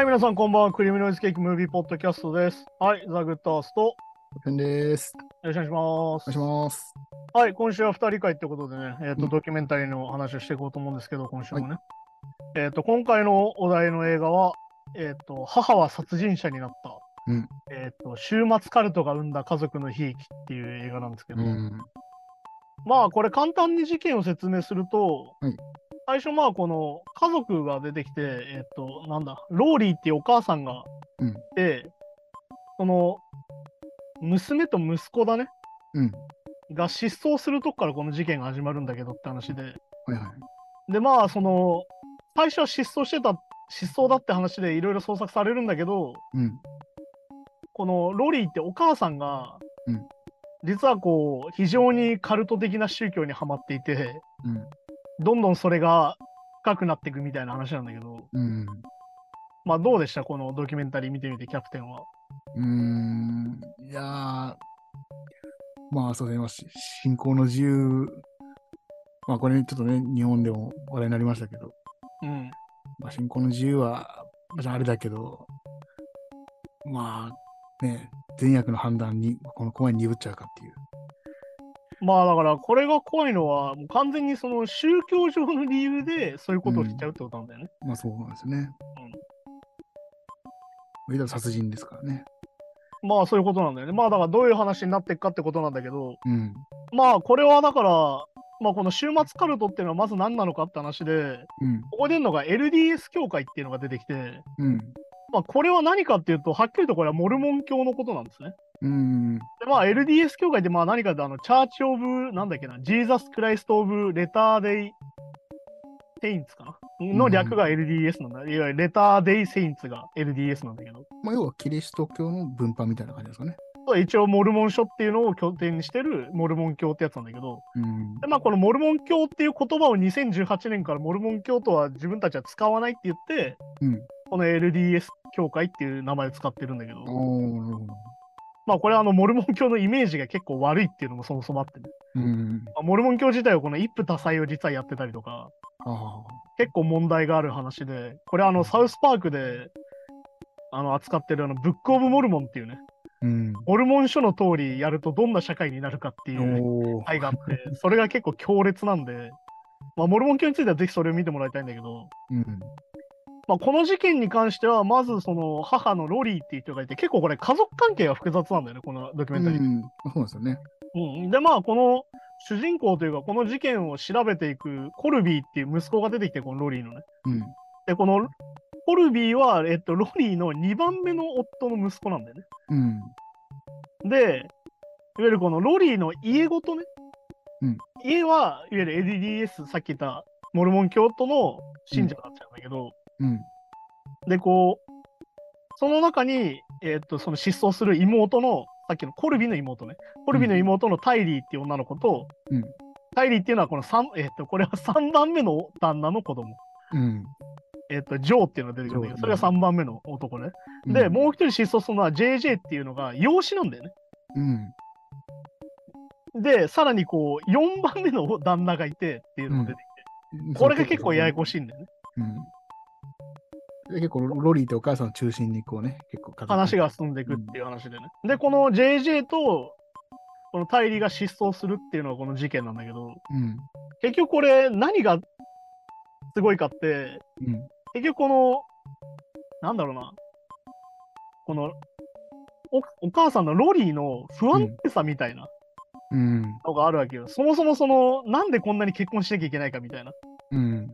はい、皆さんこんばんは。クリミノイズケーキムービーポッドキャストです。はい、ザ・グッドアースト。よペンです。ろしくお願いします。お願いします。はい、今週は2人会ってことでね、えっ、と、うんドキュメンタリーの話をしていこうと思うんですけど、今週もね。えっ、と、今回のお題の映画は、えっ、と、母は殺人者になった。うんえっ、と、週末カルトが生んだ家族の悲劇っていう映画なんですけど、うん。まあ、これ簡単に事件を説明すると、はい最初、まあ、この家族が出てきて、えっ、と、なんだ、ローリーっていうお母さんがうんいて、その、娘と息子だね、うん。が失踪するとこからこの事件が始まるんだけどって話で、はいはい。で、まあ、その、最初は失踪してた、失踪だって話でいろいろ捜索されるんだけど、うん。このロリーってお母さんが、うん実はこう、非常にカルト的な宗教にはまっていて、うん。どんどんそれが深くなっていくみたいな話なんだけど、うん。まあどうでした？このドキュメンタリー見てみて、キャプテンは。うーん。いやー、まあそうです信仰の自由、まあこれちょっとね、日本でも話題になりましたけど、うん。まあ信仰の自由は、まああれだけど、まあね、善悪の判断に、この怖いに鈍っちゃうかっていう。まあだから、これが怖いのは、もう完全にその宗教上の理由でそういうことをしちゃうってことなんだよね。まあそうなんですよね。うん。言うたら殺人ですからね。まあそういうことなんだよね。まあだからどういう話になっていくかってことなんだけど、うん。まあこれはだから、まあこの週末カルトっていうのはまず何なのかって話で、うん。ここで出るのが LDS 教会っていうのが出てきて、うん。まあこれは何かっていうと、はっきりとこれはモルモン教のことなんですね。うん。でまあ LDS 教会ってまあ何かってあの、チャーチオブ、なんだっけな、ジーザス・クライスト・オブ・レターデイ・セインツかなの略が LDS なんだ。いわゆるレターデイ・セインツが LDS なんだけど、まあ、要はキリスト教の分派みたいな感じですかね。一応モルモン書っていうのを拠点にしてるモルモン教ってやつなんだけど、うん。でまあこのモルモン教っていう言葉を2018年からモルモン教とは自分たちは使わないって言って、うん。この LDS 教会っていう名前を使ってるんだけど、おー、なるほど。まあこれはあのモルモン教のイメージが結構悪いっていうのもそもそもあってね。うん。まあモルモン教自体はこの一夫多妻を実はやってたりとか、あ結構問題がある話で、これあのサウスパークであの扱ってるあのブックオブモルモンっていうね、あ。うん。モルモン書の通りやるとどんな社会になるかっていうおー。回があって、それが結構強烈なんで、まあモルモン教についてはぜひそれを見てもらいたいんだけど、うん。まあ、この事件に関しては、まずその母のロリーっていう人がいて、結構これ家族関係が複雑なんだよね、このドキュメンタリー。うん。そうですよね。うん、で、まあ、この主人公というか、この事件を調べていくコルビーっていう息子が出てきて、このロリーのね。うん。で、このコルビーは、えっと、ロリーの2番目の夫の息子なんだよね。うん。で、いわゆるこのロリーの家ごとね、うん家は、いわゆる LDS、さっき言ったモルモン教徒の信者だったんだけど、うん。で、こう、その中に、えっと、その失踪する妹の、さっきのコルビの妹ね。コルビの妹のタイリーっていう女の子と、うんタイリーっていうのはこの3、えっと、これは3番目の旦那の子供。うん。えっと、ジョーっていうのが出てくるんだけど、それがジョー3番目の男ね。で、もう一人失踪するのは JJ っていうのが養子なんだよね。うん。で、さらにこう、4番目の旦那がいてっていうのも出てきて、うん。これが結構ややこしい。しいんだよね。うん。で結構ロロリーってお母さんを中心にこうね、結構話が進んでいくっていう話でね。で、この JJ と、このタイリーが失踪するっていうのがこの事件なんだけど、うん。結局これ何がすごいかって、うん。結局この、なんだろうな、このお、お母さんのロリーの不安定さみたいなうん。のがあるわけよ。そもそもその、なんでこんなに結婚しなきゃいけないかみたいな。うん。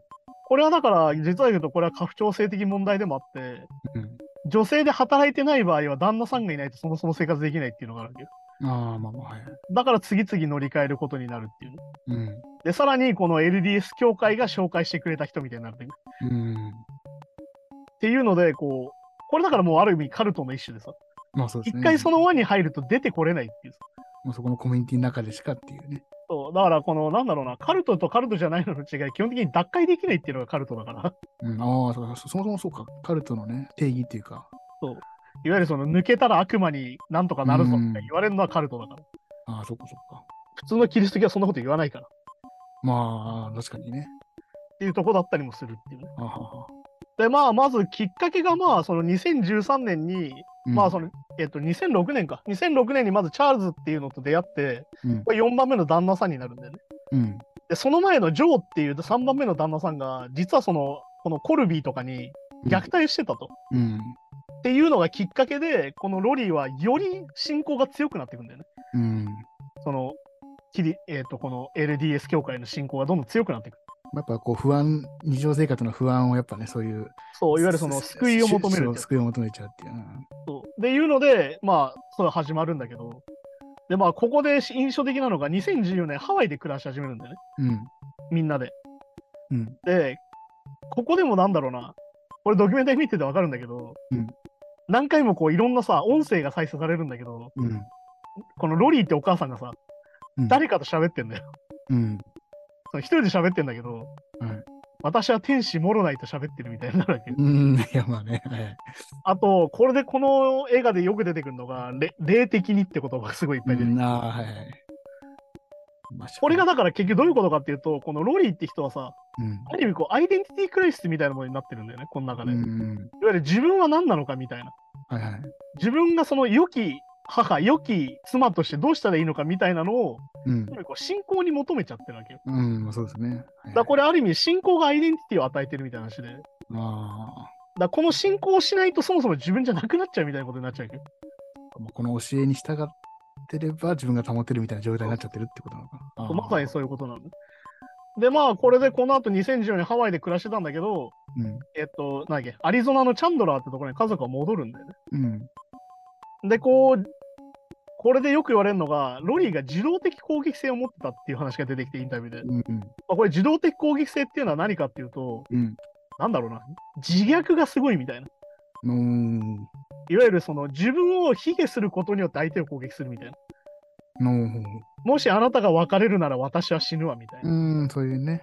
これはだから、実は言うとこれは家父長制的問題でもあって、うん。女性で働いてない場合は旦那さんがいないとそもそも生活できないっていうのがあるわけよ。ああ、まあまあ、はい。だから次々乗り換えることになるっていうね。うん。で、さらにこの LDS 協会が紹介してくれた人みたいになっていく。うん。っていうので、こう、これだからもうある意味カルトの一種でさ、まあそうですね。一回その輪に入ると出てこれないっていう。もうそこのコミュニティの中でしかっていうね。そう、だからこの、なんだろうな、カルトとカルトじゃないのの違い、基本的に脱会できないっていうのがカルトだから、うん。ああ、そもそもそうか。カルトのね、定義っていうか。いわゆるその抜けたら悪魔になんとかなるぞって言われるのはカルトだから。ああ、そっかそっか。普通のキリスト教はそんなこと言わないから。っまあ、確かにね。ていうとこだったりもするっていうね。あははで、まあ、まずきっかけが、まあ、その2013年に、うんまあ、その、えっと、2006年か。2006年にまずチャールズっていうのと出会って、うんこれ4番目の旦那さんになるんだよね。うん。で、その前のジョーっていう3番目の旦那さんが、実はその、このコルビーとかに虐待してたと。うん。っていうのがきっかけで、このロリーはより信仰が強くなっていくんだよね。うん。その、キリえっ、と、この LDS 教会の信仰がどんどん強くなっていく。やっぱこう不安、日常生活の不安をやっぱね、そういう。そう、いわゆるその救いを求める救いを求めちゃうっていう。でいうので、まあ、それ始まるんだけど、で、まあ、ここで印象的なのが、2014年、ハワイで暮らし始めるんだよね、うん。みんなで。うん。で、ここでもなんだろうな、これドキュメンタリー見ててわかるんだけど、うん何回もこういろんなさ、音声が再生されるんだけど、うん。このロリーってお母さんがさ、うん。誰かと喋ってんだよ。うん。その一人で喋ってんだけど、はい私は天使モロナイと喋ってるみたいになるわけ。うん。いや、まあね。はい。あと、これでこの映画でよく出てくるのが、れ霊的にって言葉がすごいいっぱい出てくる。うん、ああ、はいはい。まあこれが、だから結局どういうことかっていうと、このロリーって人はさ、うん。ある意味こうアイデンティティクライシスみたいなものになってるんだよね、この中で。いわうん。ゆる自分は何なのかみたいな。はいはい。自分がその良き母、良き妻としてどうしたらいいのかみたいなのを、うんこう信仰に求めちゃってるわけよ。うん、まあそうですね。はいだからこれある意味信仰がアイデンティティを与えてるみたいな話で。あらこの信仰をしないとそもそも自分じゃなくなっちゃうみたいなことになっちゃうわけど。あ。もうこの教えに従ってれば自分が保てるみたいな状態になっちゃってるってことなのかな。まさにそういうことなの。で、まあ、これでこの後2014年ハワイで暮らしてたんだけど、うん。えっと、なんだっけ、アリゾナのチャンドラーってところに家族が戻るんだよね。うん。で、こう、これでよく言われるのが、ロリーが自動的攻撃性を持ってたっていう話が出てきて、インタビューで。まうん。あ、これ自動的攻撃性っていうのは何かっていうと、うん。なんだろうな、自虐がすごいみたいな。うん。いわゆるその自分を卑下することによって相手を攻撃するみたいな。のもしあなたが別れるなら私は死ぬわみたいな。うん、そういうね。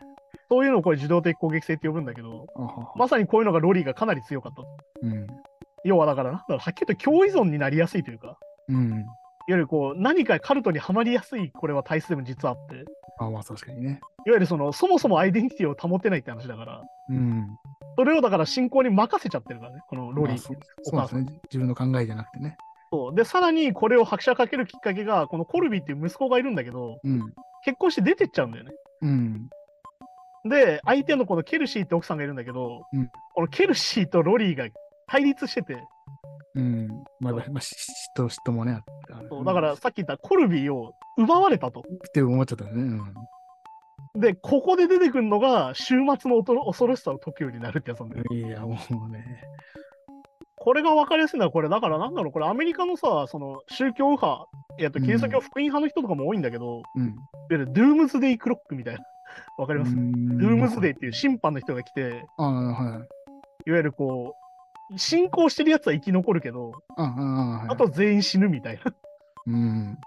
そういうのをこれ自動的攻撃性って呼ぶんだけど、あははまさにこういうのがロリーがかなり強かったと。うん。要はだからな、だからはっきり言うと共依存になりやすいというか、うん。いわゆるこう何かカルトにはまりやすいこれは体質でも実はあって、いわあまあ確かにね。ゆるそのそもそもアイデンティティを保てないって話だから、うん。それをだから信仰に任せちゃってるからね、このロリーまあそう。そうですね。自分の考えじゃなくてね。そうで、さらにこれを拍車かけるきっかけが、このコルビーっていう息子がいるんだけど、うん。結婚して出てっちゃうんだよね。うん。で、相手のこのケルシーって奥さんがいるんだけど、うんこのケルシーとロリーが対立してて、うん。まあ、まあ、し嫉妬、嫉妬もね。そうだからさっき言ったコルビーを奪われたと。って思っちゃったよね。で、ここで出てくるのが終末の恐ろしさを解くようになるってやつなんだよ。うん。いや、もうね。これが分かりやすいのは、これだからなんだろう、これアメリカのさ、その宗教右派、えっと、キリスト教福音派の人とかも多いんだけど、うん。いわゆるドゥームズデイクロックみたいな。わかります、ドゥームズデイっていう審判の人が来て、はい。いわゆるこう、信仰してるやつは生き残るけど、あと全員死ぬみたいな。うん。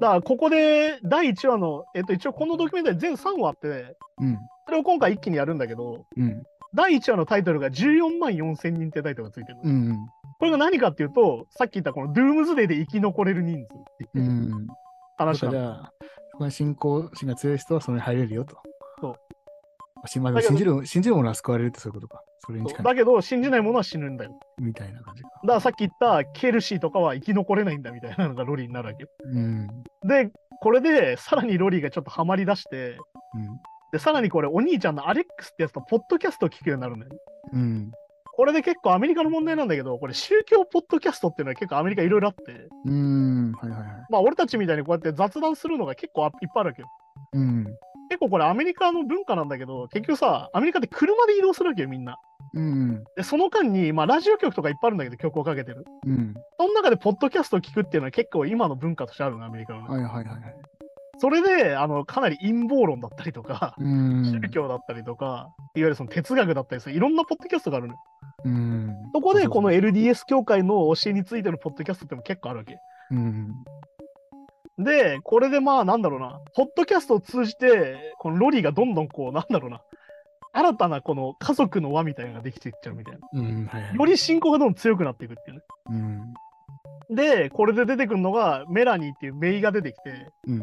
だからここで第1話の、えっと、一応このドキュメンタリー全3話あって、うん。それを今回一気にやるんだけど、うん。第1話のタイトルが14万4千人ってタイトルがついてるの。うん。これが何かっていうと、さっき言ったこのドゥームズデイで生き残れる人数ってう。いうん話なの。じゃあ、そこに信仰心が強い人はそれに入れるよと。そう信じる、信じるものは救われるってそういうことか。それに近い。だけど、信じないものは死ぬんだよ。みたいな感じか。だからさっき言ったケルシーとかは生き残れないんだみたいなのがロリーになるわけよ。うん。で、これでさらにロリーがちょっとハマりだして、で、さらにこれお兄ちゃんのアレックスってやつとポッドキャストを聞くようになるんだよね。うん。うん。これで結構アメリカの問題なんだけど、これ宗教ポッドキャストっていうのは結構アメリカいろいろあって、うん。はいはいはい。まあ俺たちみたいにこうやって雑談するのが結構あいっぱいあるわけよ。うん。結構これアメリカの文化なんだけど、結局さ、アメリカって車で移動するわけよ、みんな。うん。で、その間に、まあラジオ局とかいっぱいあるんだけど、曲をかけてる。うん。その中でポッドキャストを聞くっていうのは結構今の文化としてあるの、アメリカ。はいはいはいはい。それで、あの、かなり陰謀論だったりとか、うん。宗教だったりとか、いわゆるその哲学だったりする、いろんなポッドキャストがあるのよ。うん。そこで、この LDS 教会の教えについてのポッドキャストっても結構あるわけ。うん。で、これでまあ、なんだろうな、ポッドキャストを通じて、このロリーがどんどんこう、なんだろうな、新たなこの家族の輪みたいなのができていっちゃうみたいな。うん。はいはい。より信仰がどんどん強くなっていくっていうね。うん。で、これで出てくるのが、メラニーっていうメイが出てきて、うん。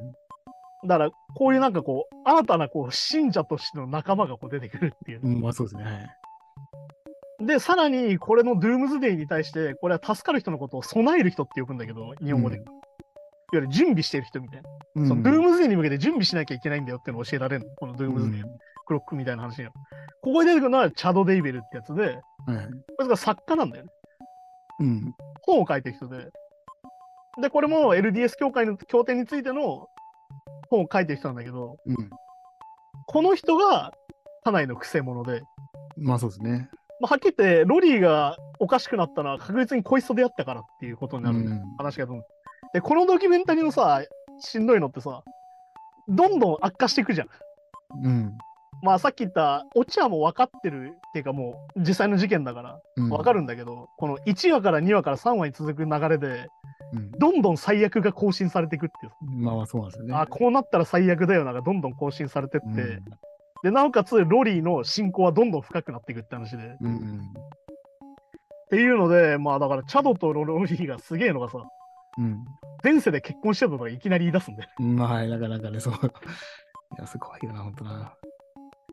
だから、こういうなんかこう、新たなこう信者としての仲間がこう出てくるっていう。うん。まあそうですね。はい。で、さらにこれのドゥームズデイに対して、これは助かる人のことを備える人って呼ぶんだけど、日本語で。うんいわゆる準備してる人みたいな。うんそのドゥームズデイに向けて準備しなきゃいけないんだよっていうのを教えられるの。このドゥームズデイ、うんクロックみたいな話が。ここに出てくるのはチャド・デイベルってやつで、はいこれが作家なんだよね。うん。本を書いてる人で。で、これも LDS 協会の経典についての本を書いてる人なんだけど、うん。この人が家内のくせ者で、まあそうですね。まあ、はっきり言って、ロリーがおかしくなったのは確実にこいつと出会ったからっていうことになるんだよ、うん話がどんどん。で、このドキュメンタリーのさ、しんどいのってさ、どんどん悪化していくじゃん。うん。まあさっき言った、オチはもう分かってるっていうかもう実際の事件だからうん分かるんだけど、この1話から2話から3話に続く流れで、うん。どんどん最悪が更新されていくっていう。まあまあそうなんですよね。あ、こうなったら最悪だよながどんどん更新されてって、うんで、なおかつロリーの進行はどんどん深くなっていくって話で。っうん。ていうので、まあだからチャドとロロリーがすげえのがさ、うん。前世で結婚してたとかいきなり言い出すんだよ。うん。まあはい、なかなかね、そう。いや、すごいよな、ほんとな。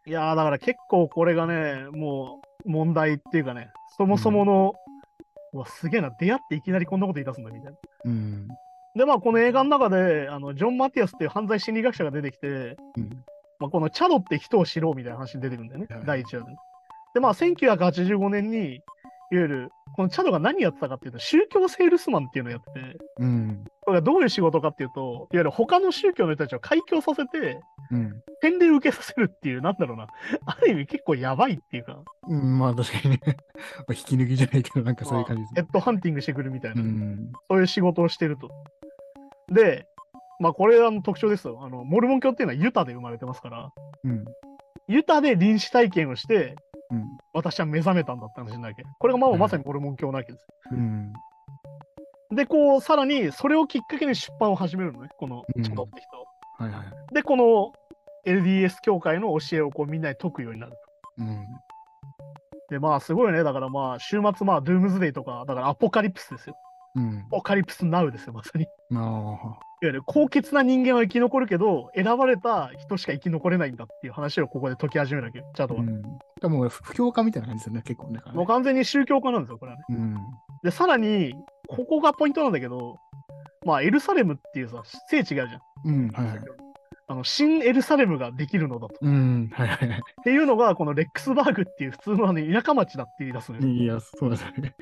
いやーだから結構これがね、もう問題っていうかね、そもそもの、うわ、すげえな、出会っていきなりこんなこと言い出すんだみたいな。うん。で、まあこの映画の中で、あのジョン・マティアスっていう犯罪心理学者が出てきて、うん。まあ、このチャドって人を知ろうみたいな話に出てくるんだよね、はい第1話で。で、まあ1985年に、いわゆる、このチャドが何やってたかっていうと、宗教セールスマンっていうのをやってて、うん。これがどういう仕事かっていうと、いわゆる他の宗教の人たちを開教させて、うん。洗礼を受けさせるっていう、なんだろうな、ある意味結構やばいっていうか、うん、まあ確かにね。まあ引き抜きじゃないけど、なんかそういう感じですまあヘッドハンティングしてくるみたいな、うん。そういう仕事をしてると。で、まあこれはの特徴ですよ。あの、モルモン教っていうのはユタで生まれてますから、うん。ユタで臨死体験をして、うん。私は目覚めたんだって話なわけ。これがまあうんまさにモルモン教なわけです。うん。で、こう、さらにそれをきっかけに出版を始めるのね、このうんチャドって人。はいはい。で、この LDS 教会の教えをこうみんなに解くようになる。うん。で、まあすごいよね。だからまあ週末、まあドゥームズデイとか、だからアポカリプスですよ。うんア。ポカリプスナウですよ、まさに。あ、わゆる高潔な人間は生き残るけど、選ばれた人しか生き残れないんだっていう話をここで解き始めるわけよ、チャドは。うん。でも、不評価みたいな感じですよね、結構ね。もう完全に宗教家なんですよ、これはね。うん。で、さらに、ここがポイントなんだけど、まあ、エルサレムっていうさ、聖地があるじゃん。うん。はいはい。あの、新エルサレムができるのだと。うん。はいはいはい。っていうのが、このレックスバーグっていう普通のあの田舎町だって言い出すのよ。いや、そうですよね。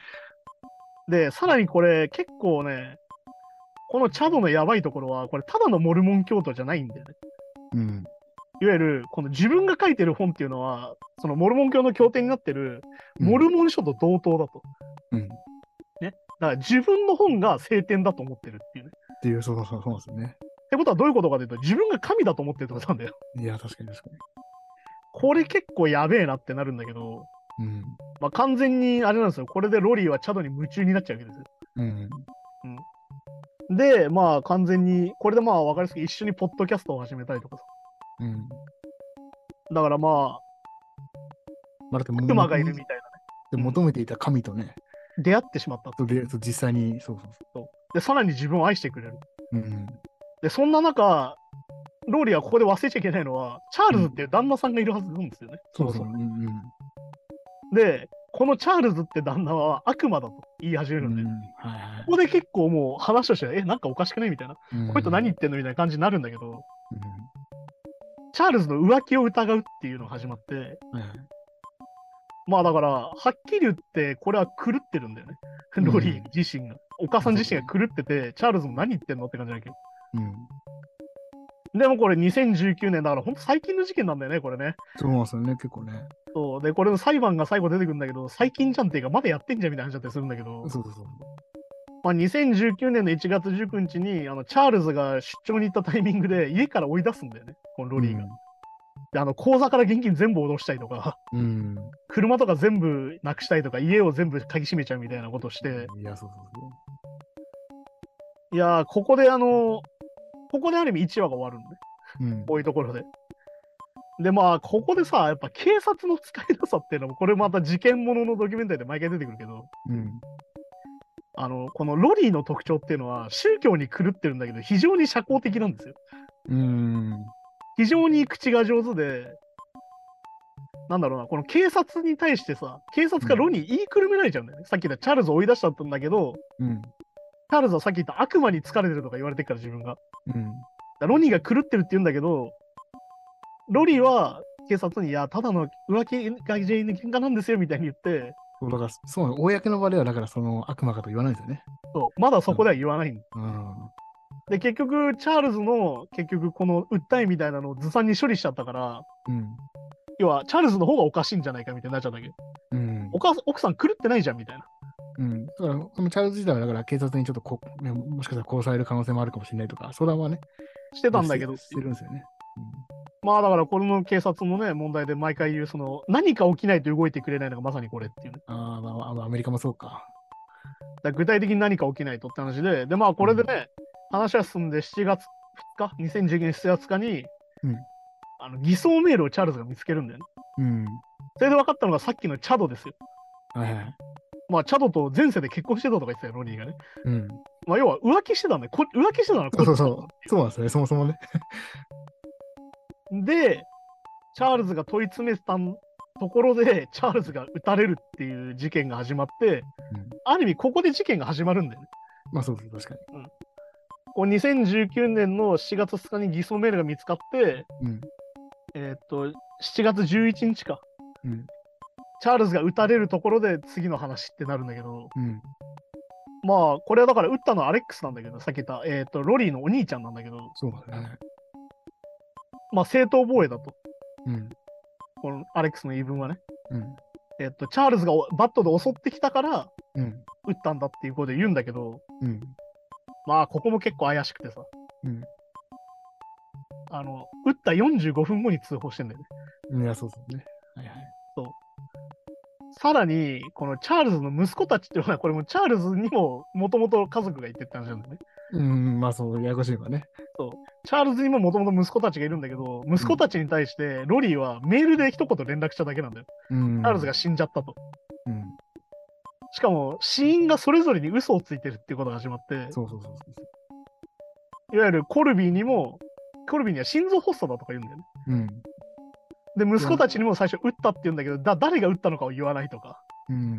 で、さらにこれ、結構ね、このチャドのやばいところは、これ、ただのモルモン教徒じゃないんだよね。うん。いわゆる、この自分が書いてる本っていうのは、そのモルモン教の経典になってる、モルモン書と同等だと。うん。っだから自分の本が聖典だと思ってるっていうね。ていう、そうそうそうですよね。ってことはどういうことかというと、自分が神だと思ってるってことなんだよ。いや、確かに確かに。これ結構やべえなってなるんだけど、うん。まあ、完全にあれなんですよ。これでロリーはチャドに夢中になっちゃうわけですよ。うん。で、まあ完全に、これでまあ分かりやすく一緒にポッドキャストを始めたりとかさ。うん。だからままあ、だってあ、悪魔がいるみたいなね。で求めていた神とね、出会ってしまったと。とで実際に、そうそうそで、さらに自分を愛してくれる。う。うん。で、そんな中、ローリーはここで忘れちゃいけないのは、チャールズっていう旦那さんがいるはずなんですよね。そうそう。もうんうん。で、このチャールズって旦那は悪魔だと言い始めるで、うんんはいはいここで結構もう話としては、え、なんかおかしくないみたいな。うん。この人何言ってんのみたいな感じになるんだけど、うんチャールズの浮気を疑うっていうのが始まって、まあだから、はっきり言って、これは狂ってるんだよね。んロリー自身が。お母さん自身が狂ってて、チャールズも何言ってんのって感じだけど。うん。でもこれ2019年だから、ほんと最近の事件なんだよね、これね。そうなんですよね、結構ね。そう。で、これの裁判が最後出てくるんだけど、最近じゃんっていうか、まだやってんじゃんみたいな話だったりするんだけど、そうそうそう。まあ2019年の1月19日に、あの、チャールズが出張に行ったタイミングで家から追い出すんだよね、このロリーが。で、あの、口座から現金全部下ろしたりとか、うん。車とか全部なくしたりとか、家を全部鍵閉めちゃうみたいなことをして、いや、そうそうそいやー、ここであの、ここである意味1話が終わるんで、う。うん。こういうところで。で、まあ、ここでさ、やっぱ警察の使いなさっていうのも、これまた事件もののドキュメンタリーで毎回出てくるけど、うん。あの、このロリーの特徴っていうのは、宗教に狂ってるんだけど、非常に社交的なんですよ。うん。非常に口が上手で、なんだろうな、この警察に対してさ、警察がロニー言いくるめられちゃうんだよね。さっき言ったチャールズを追い出しちゃったんだけど、うん。チャールズはさっき言った悪魔に疲れてるとか言われてるから自分が。うん。らロニーが狂ってるって言うんだけど、ロリーは警察に、いや、ただの浮気が原因で喧嘩なんですよみたいに言って、そうだから、そう、公の場ではだからその悪魔かと言わないんですよね。そうまだそこでは言わないんだうん。で、結局、チャールズの、結局、この訴えみたいなのをずさんに処理しちゃったから、うん。要は、チャールズの方がおかしいんじゃないかみたいになっちゃったわけど、うん。お母さん奥さん狂ってないじゃんみたいな。うん。だから、このチャールズ自体はだから警察にちょっとこ、ね、もしかしたら殺される可能性もあるかもしれないとか、相談はね、してたんだけど、してるんですよね。まあだから、この警察のね、問題で毎回言う、その、何か起きないと動いてくれないのがまさにこれっていうね。うん、あー、まあ、まあアメリカもそうか。だ具体的に何か起きないとって話で、で、まあこれでね、話は進んで7月2日、2019年7月2日に、うんあの偽装メールをチャールズが見つけるんだよね。うん。それで分かったのがさっきのチャドですよ。はいはい。まあチャドと前世で結婚してたとか言ってたよ、ロニーがね。うん。まあ要は浮気してたんだよ。こ浮気してたのそうそうそう。そうなんですよね、そもそもね。で、チャールズが問い詰めたところで、チャールズが撃たれるっていう事件が始まって、うんある意味ここで事件が始まるんだよね。まあそうそう、確かに。こう2019年の7月2日に偽装メールが見つかって、うん。えーっと、7月11日か。うん。チャールズが撃たれるところで次の話ってなるんだけど、うん。まあ、これはだから撃ったのはアレックスなんだけど、さっき言った、えーっと、ロリーのお兄ちゃんなんだけど、そうだね。まあ、正当防衛だと。うん。このアレックスの言い分はね。うん。えーっと、チャールズがおバットで襲ってきたから、うん。撃ったんだっていうことで言うんだけど、うん。まあ、ここも結構怪しくてさ、うん。あの、撃った45分後に通報してんだよね。いや、そうそうね。さらに、このチャールズの息子たちっていうのは、これもチャールズにももともと家族がいてって話なんだよね。うん、まあそう、ややこしいのがね。チャールズにももともと息子たちがいるんだけど、息子たちに対してロリーはメールで一言連絡しただけなんだよ。うん。チャールズが死んじゃったと。うん。しかも、死因がそれぞれに嘘をついてるっていうことが始まって、そうそうそうそう。いわゆるコルビーにも、コルビーには心臓発作だとか言うんだよね。うん。で、息子たちにも最初撃ったって言うんだけど、だ誰が撃ったのかを言わないとか、うん。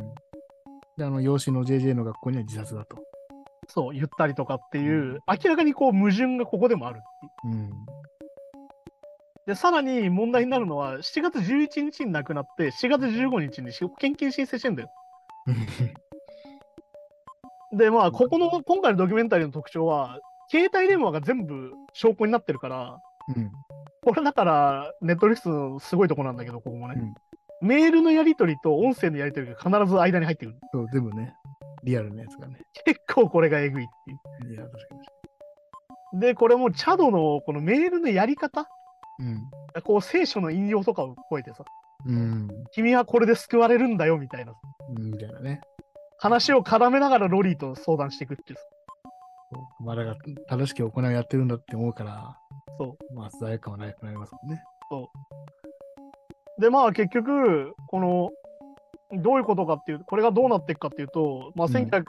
で、あの、養子の JJ の学校には自殺だと。そう言ったりとかっていう、明らかにこう矛盾がここでもあるう。うん。で、さらに問題になるのは、7月11日に亡くなって、7月15日に保険金申請してんだよ。で、まあ、ここの、今回のドキュメンタリーの特徴は、携帯電話が全部証拠になってるから、うん。これだから、ネットリストのすごいとこなんだけど、ここもね。メールのやり取りと音声のやり取りが必ず間に入ってくる。そう、全部ね、リアルなやつがね。結構これがえぐいっていいや、確かに。う。で、これもチャドのこのメールのやり方、うん。こう聖書の引用とかを超えてさ、うん。君はこれで救われるんだよみたいなうんみたいなね。話を絡めながらロリーと相談していくっていう。まあ、だから、正しく行いをやってるんだって思うから、そう。まあ、罪悪感はなくなりますもんね。で、まあ結局、この、どういうことかっていう、これがどうなっていくかっていうと、まあ、うん1900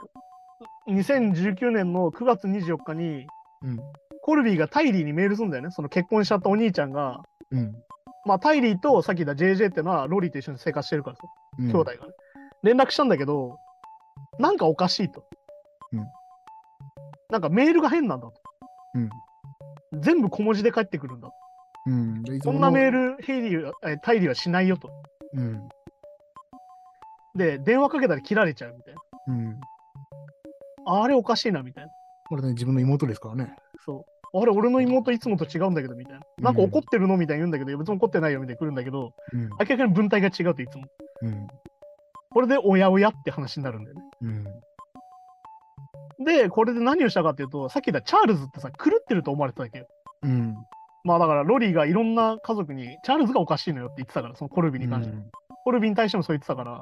2019年の9月24日に、うん。コルビーがタイリーにメールするんだよね。その結婚しちゃったお兄ちゃんが、うん。まあ、タイリーとさっき言った JJ っていうのはロリーと一緒に生活してるからさ、うん、兄弟がね。連絡したんだけど、なんかおかしいと。うんなんかメールが変なんだと。うん。全部小文字で返ってくるんだ。うん。そもんなメール、ヘイリーは、えタイリーはしないよと。うん。で、電話かけたら切られちゃうみたいな。うん。あれおかしいなみたいな。これね、自分の妹ですからね。そう。あれ、俺の妹いつもと違うんだけどみたいな。なんか怒ってるのみたいに言うんだけど、別に怒ってないよみたいに来るんだけど、うん。明らかに文体が違うといつも。うん。これでおやおやって話になるんだよね。うん。で、これで何をしたかっていうと、さっき言ったチャールズってさ、狂ってると思われてたわけよ。うん。まあだから、ロリーがいろんな家族に、チャールズがおかしいのよって言ってたから、そのコルビに関して。コルビに対してもそう言ってたから、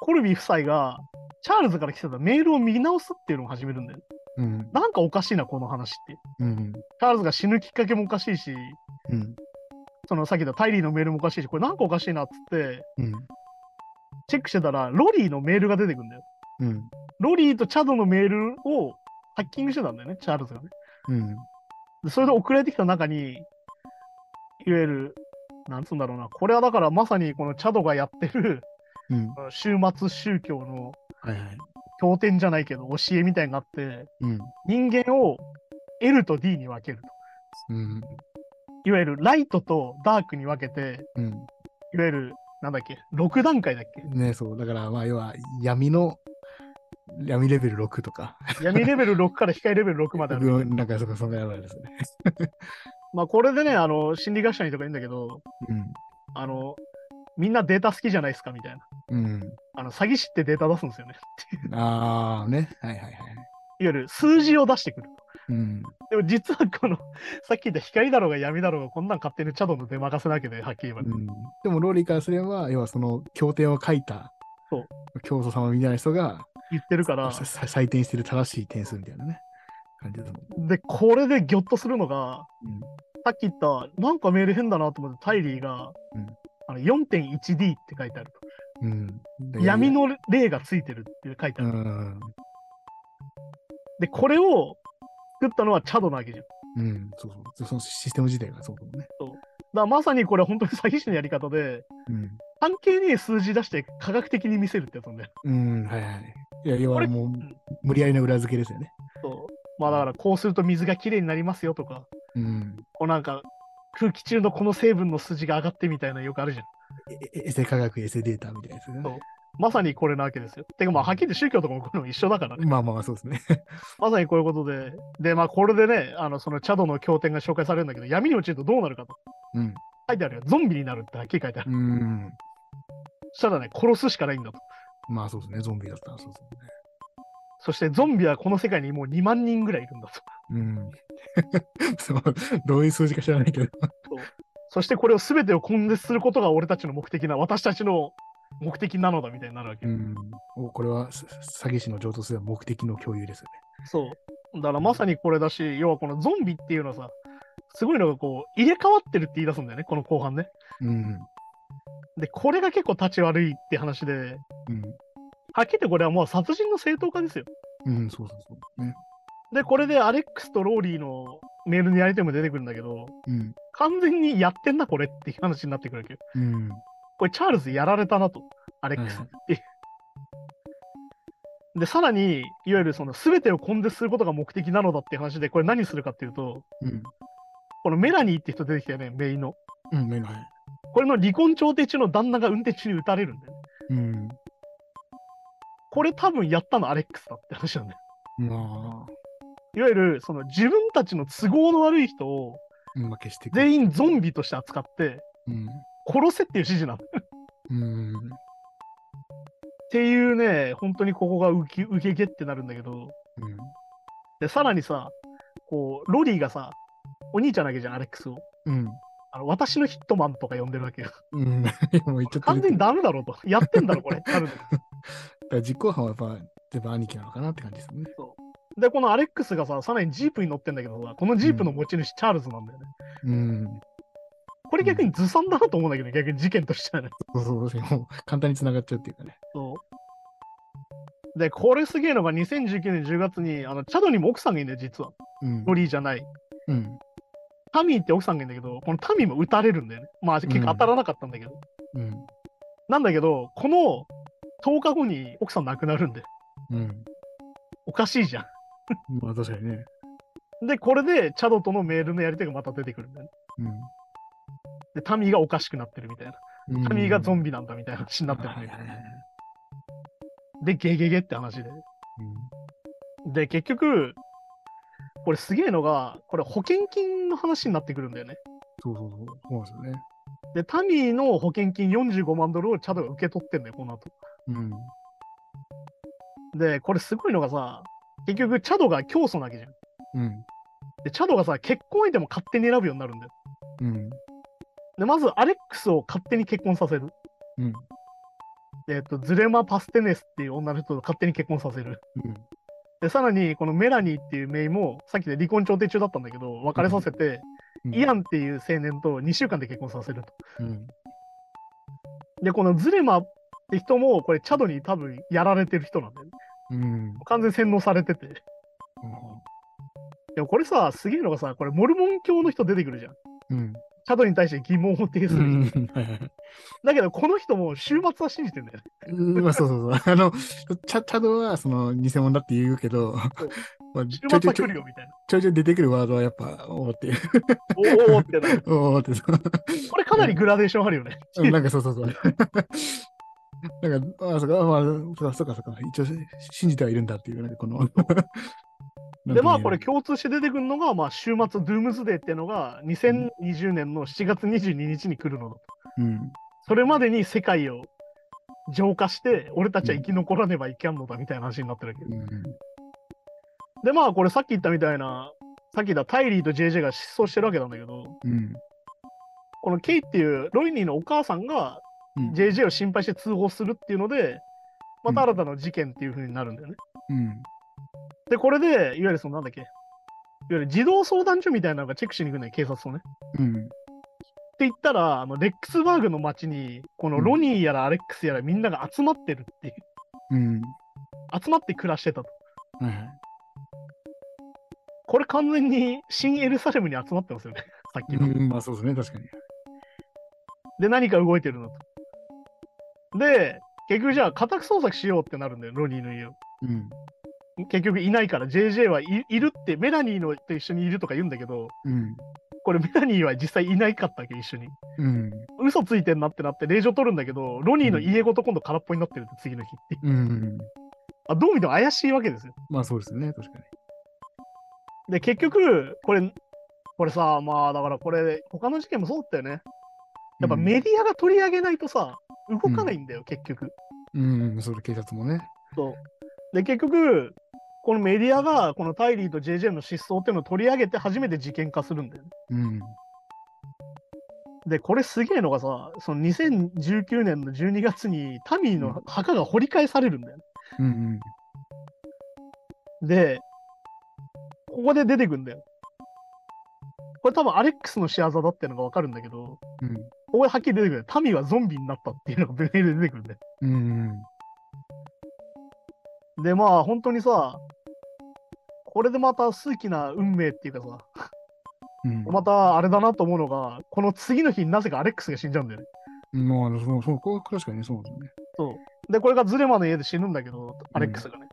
コルビ夫妻が、チャールズから来てたメールを見直すっていうのを始めるんだよ。うん。なんかおかしいな、この話って。うん。チャールズが死ぬきっかけもおかしいし、うん。そのさっき言ったタイリーのメールもおかしいし、これなんかおかしいなっつって、うん。チェックしてたら、ロリーのメールが出てくるんだよ。うん。ロリーとチャドのメールをハッキングしてたんだよね、チャールズがね。うん。でそれで送られてきた中に、いわゆる、なんつうんだろうな、これはだからまさにこのチャドがやってるうん。終末宗教のはいはい。経典じゃないけど教えみたいになって、うん。人間を L と D に分けると。うん。いわゆるライトとダークに分けて、うん。いわゆる、なんだっけ、6段階だっけね、そう。だから、まあ、要は、闇の、闇レベル6とか、闇レベル6から光レベル6まである。なんか、そこ、そんなやばいですね。まあこれでね、あの、心理学者にとか言うんだけど、あの、みんなデータ好きじゃないですかみたいな。うん。うん。あの、詐欺師ってデータ出すんですよね。ああ、ね。はいはいはい。いわゆる数字を出してくる。うん。でも実はこの、さっき言った光だろうが闇だろうが、こんなん勝手にチャドの出任せなわけで、はっきり言えば。うん、でも、ローリーからすれば、要はその経典を書いたそう教祖様みたいな人が言ってるから、採点してる正しい点数みたいなね、感じだと思う。で、これでギョッとするのが、うんさっき言った、なんかメール変だなと思って、タイリーが、うんあの 4.1D って書いてあると。うん、で闇の例がついてるって書いてあうる。ん、で、これを作ったのはチャドなわけじゃん。うん、そうそう。そのシステム自体がそうだもんね。だからまさにこれ本当に詐欺師のやり方で、うん。関係ねえ数字出して科学的に見せるってやつなんだよ。うん、はいはい。いや、要はもう、無理やりな裏付けですよね。そうまあだからこうすると水がきれいになりますよとか、うん。こうなんか空気中のこの成分の数字が上がってみたいなよくあるじゃん。えエセ科学、エセデータみたいなやつね。そうまさにこれなわけですよ。てかまあはっきり宗教とかもこれも一緒だからね。まあまあまあ、そうですね。まさにこういうことで。で、まあこれでね、あのそのチャドの経典が紹介されるんだけど、闇に落ちるとどうなるかとうん。書いてあるよ。ゾンビになるってはっきり書いてある。うん。そしたらね、殺すしかないんだと。まあそうですね。ゾンビだったらそうですね。そしてゾンビはこの世界にもう2万人ぐらいいるんだと。うん。そう、どういう数字か知らないけど。そしてこれを全てを根絶することが俺たちの目的な、私たちの目的なのだみたいになるわけ。うん。おこれはさ詐欺師の上等する目的の共有ですよそう。だからまさにこれだし、要はこのゾンビっていうのはさ、すごいのがこう、入れ替わってるって言い出すんだよね、この後半ね。ね。うん。で、これが結構立ち悪いって話で、うん。はっきり言ってこれはもう殺人の正当化ですよ。うん、そうそうそう。ね。で、これでアレックスとローリーのメールのやり取りも出てくるんだけど、うん。完全にやってんな、これっていう話になってくるわけよ。うん。これチャールズやられたなと、アレックスって。で、さらに、いわゆるその全てを根絶することが目的なのだって話で、これ何するかっていうと、うん。このメラニーって人出てきたよね、メインの。うん、目のはい。これの離婚調停中の旦那が運転中に撃たれるんだよね。うん。これ多分やったのアレックスだって話なんだよ。まあ、いわゆるその自分たちの都合の悪い人を。全員ゾンビとして扱ってうん。殺せっていう指示なんだよ。うん。っていうね、本当にここが受け受けげってなるんだけど、うん。で、さらにさ、こう、ロリーがさ、お兄ちゃんだけじゃん、アレックスを。うん。あの私のヒットマンとか呼んでるわけよ。うん。もう言っちゃっ完全にダメだろうと。やってんだろ、これ。だから実行犯はやっぱ、全部兄貴なのかなって感じですよね。で、このアレックスがさ、さらにジープに乗ってんだけどさ、このジープの持ち主、チャールズなんだよね。うん。これ逆にずさんだなと思うんだけど、逆に事件としてはね。そうそうそう。簡単に繋がっちゃうっていうかね。そう。で、これすげえのが2019年10月に、あの、チャドにも奥さんがいるんだよ、実は。うん。ロリーじゃない。うん。タミーって奥さんがいるんだけど、このタミーも撃たれるんだよね。まあ、結構当たらなかったんだけど。うん。なんだけど、この10日後に奥さん亡くなるんで、うん。おかしいじゃまあ確かにね。ん。で、これでチャドとのメールのやり手がまた出てくるんだよね。で、タミーがおかしくなってるみたいな。うん。タミーがゾンンビなんだみたいな話になってるんだけど。で、ゲゲゲって話で。で、結局、これすげえのが、これ保険金の話になってくるんだよね。そうそうそう。そうなんですよね。で、タミーの保険金45万ドルをチャドが受け取ってんだよ、この後。うん。で、これすごいのがさ、結局、チャドが教祖なわけじゃん。うん。で、チャドがさ、結婚相手も勝手に選ぶようになるんだよ。うん。で、まず、アレックスを勝手に結婚させる。うん。でえっと、ズレマ・パステネスっていう女の人と勝手に結婚させる。うん。で、さらに、このメラニーっていうメイも、さっきで離婚調停中だったんだけど、別れさせて、うんイアンっていう青年と2週間で結婚させると。うん。で、このズレマって人も、これ、チャドに多分やられてる人なんだよね。うん。完全に洗脳されてて。でもこれさ、すげえのがさ、これ、モルモン教の人出てくるじゃん。うん。チャドに対して疑問を呈すうる。だけど、この人も週末は信じてんだよね。うんまあそうそうそう。あの、チャチャドはその偽物だって言うけど、まあ、ち週末は来るよみたいな。ちょいちょい出てくるワードはやっぱ、おーっていう。おーおーってなる。おーってそう。これかなりグラデーションあるよね。うんなんかそうそうそう。なんか、ああ、そうか、まあ、そうか、そうか、そうか。一応信じてはいるんだっていう、なんかこの。で、まあ、これ共通して出てくるのが、まあ、週末ドゥームズデーっていうのが2020年の7月22日に来るのだと。も言えないそれまでに世界を浄化して、俺たちは生き残らねばいけんのだみたいな話になってるわけよ。うん。うん。で、まあ、これさっき言ったみたいな、さっき言ったタイリーと JJ が失踪してるわけなんだけど、うん。このケイっていうロイニーのお母さんがうん JJ を心配して通報するっていうので、また新たな事件っていう風になるんだよね。うん。で、これで、いわゆるそのなんだっけ、いわゆる児童相談所みたいなのがチェックしに行くね、警察とね。うん。って言ったら、あのレックスバーグの街に、このロニーやらアレックスやらみんなが集まってるっていう、うん。集まって暮らしてたと。はいはい。これ完全に新エルサレムに集まってますよね、さっきの。うん、まあそうですね、確かに。で、何か動いてるのと。で、結局じゃあ家宅捜索しようってなるんだよ、ロニーの家を。うん。結局いないから JJ はいいるってメラニーのと一緒にいるとか言うんだけどうん。これメラニーは実際いないかったわけ一緒にうん。嘘ついてんなってなって令状取るんだけどロニーの家ごと今度空っぽになってるって次の日ってうん。あどう見ても怪しいわけですよまあそうですね、確かに。で結局これこれさまあだからこれ他の事件もそうだったよねやっぱメディアが取り上げないとさ動かないんだよ、結局うん、うん、それ警察もね。そうで結局このメディアがこのタイリーと JJ の失踪っていうのを取り上げて初めて事件化するんだよねうん。で、これすげえのがさ、その2019年の12月にタミーの墓が掘り返されるんだよね。うん。で、ここで出てくんだよ。これ多分アレックスの仕業だっていうのがわかるんだけど、うん。ここではっきり出てくる。タミーはゾンビになったっていうのがメールで出てくるんだよ。うん。で、まあ本当にさ、これでまた数奇な運命っていうかさ、うん。またあれだなと思うのが、この次の日になぜかアレックスが死んじゃうんだよね。まあ、そう、そう、これ確かにねそうですね。そう。で、これがズレマの家で死ぬんだけど、アレックスがね。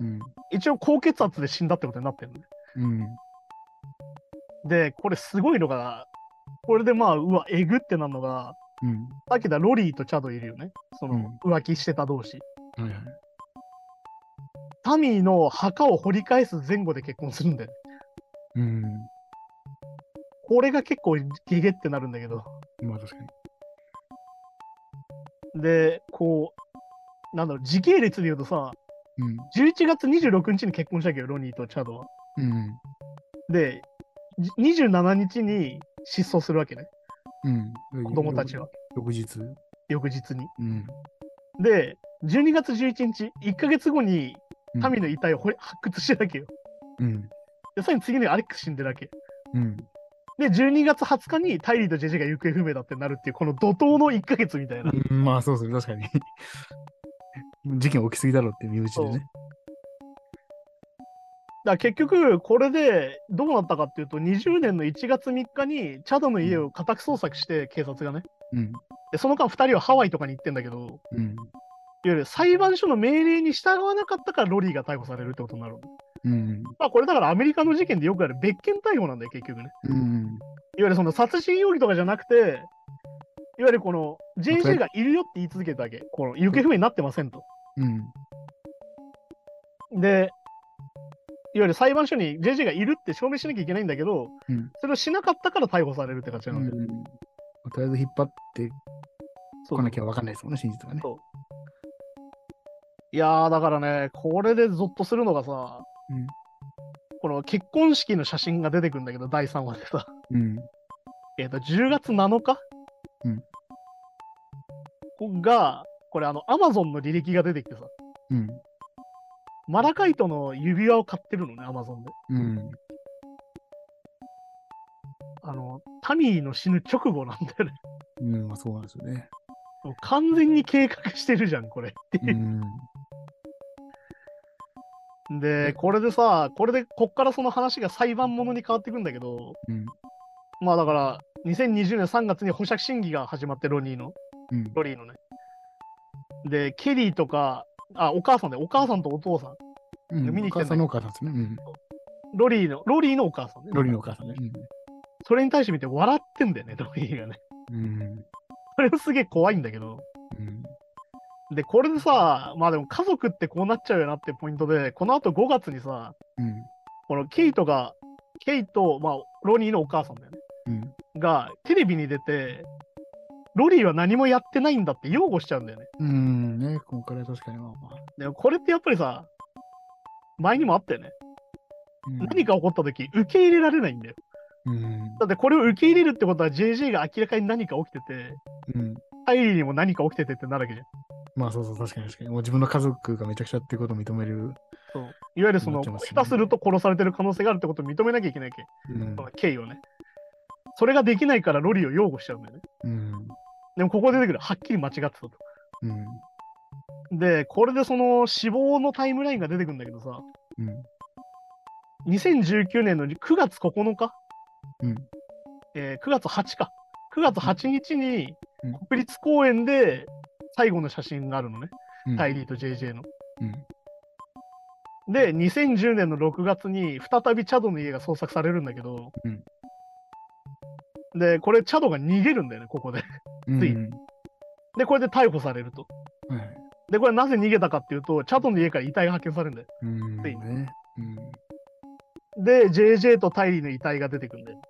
うん。一応高血圧で死んだってことになってるんで。うん。で、これすごいのが、これでまあ、うわ、えぐってなるのが、うん。さっき言ったロリーとチャドいるよね。その、浮気してた同士。はいはい。タミーの墓を掘り返す前後で結婚するんだよね。うん。これが結構ゲゲってなるんだけど。まあ確かに。で、こう、なんだろう、時系列で言うとさ、うん。11月26日に結婚したけど、ロニーとチャドは。うん。で、じ27日に失踪するわけね。うん。子供たちは。翌日。翌日に。うん。で、12月11日、1ヶ月後にうんタミーの遺体を掘り発掘してるわけよ。うん。で、さらに次にアレックス死んでるわけ。うん。で、12月20日にタイリーとジェジェが行方不明だってなるっていう、この怒涛の1ヶ月みたいな。うんまあそうですね、確かに。事件起きすぎだろうって身内でね。だ結局、これでどうなったかっていうと、20年の1月3日にチャドの家を家宅捜索して、警察がね。うん。で、その間2人はハワイとかに行ってんだけど、うん。ゆる裁判所の命令に従わなかったからロリーが逮捕されるってことになるの。うん。まあこれだからアメリカの事件でよくある別件逮捕なんだよ、結局ね。うん。いわゆるその殺人容疑とかじゃなくて、いわゆるこの JJ がいるよって言い続けたわけ。この行方不明になってませんと。うん。で、いわゆる裁判所に JJ がいるって証明しなきゃいけないんだけど、うんそれをしなかったから逮捕されるって感じなんだよ。うんとりあえず引っ張ってそうこなきゃ分かんないですもんね、真実がね。いやー、だからね、これでゾッとするのがさ、うんこの結婚式の写真が出てくるんだけど、第3話でさ、うん。えっ、と、10月7日、うんこが、これあの、アマゾンの履歴が出てきてさ、うん。マラカイトの指輪を買ってるのね、アマゾンで。うん。あの、タミーの死ぬ直後なんだよね。うん。まあそうなんですよね。完全に計画してるじゃん、これ。うん。で、これでさ、これで、こっからその話が裁判ものに変わってくんだけど、うん。まあだから、2020年3月に保釈審議が始まって、ロニーの。うん。ロリーのね。で、ケリーとか、あ、お母さんで、お母さんとお父さん。うん、見に来てお母さんのお母さんですね。うん。ロリーの、ロリーのお母さんね。ロリのお母さんね。それに対して見て笑ってんだよね、ロリーがね。うん。うん。それもすげえ怖いんだけど。うん。で、これでさ、まあでも家族ってこうなっちゃうよなってポイントで、この後5月にさ、うん。このケイトが、ケイと、まあ、ロニーのお母さんだよね。うん。が、テレビに出て、ロリーは何もやってないんだって擁護しちゃうんだよね。うん。ね、ここから確かにまあまあ。でもこれってやっぱりさ、前にもあったよね。うん何か起こった時、受け入れられないんだよ。うん。だってこれを受け入れるってことは JJ が明らかに何か起きてて、うん。タイリーにも何か起きててってなるわけじゃん。まあそうそう、確かに確かに。もう自分の家族がめちゃくちゃってことを認める。そういわゆるその、ね下手すると殺されてる可能性があるってことを認めなきゃいけないわけ。うんその経緯をね。それができないからロリーを擁護しちゃうんだよね。うん。でもここで出てくる。はっきり間違ってたと。うん。で、これでその死亡のタイムラインが出てくるんだけどさ、うん。2019年の9月9日、うん。えー9月8か。9月8日にうん国立公園で最後の写真があるのね。うん。タイリーと JJ の。うん。で、2010年の6月に再びチャドの家が捜索されるんだけど、うんで、これチャドが逃げるんだよね、ここで。うん。ついうんで、これで逮捕されると。はい。で、これなぜ逃げたかっていうと、チャドの家から遺体が発見されるんだよ。うん。ついね。うん。で、JJ とタイリーの遺体が出てくるんだよ。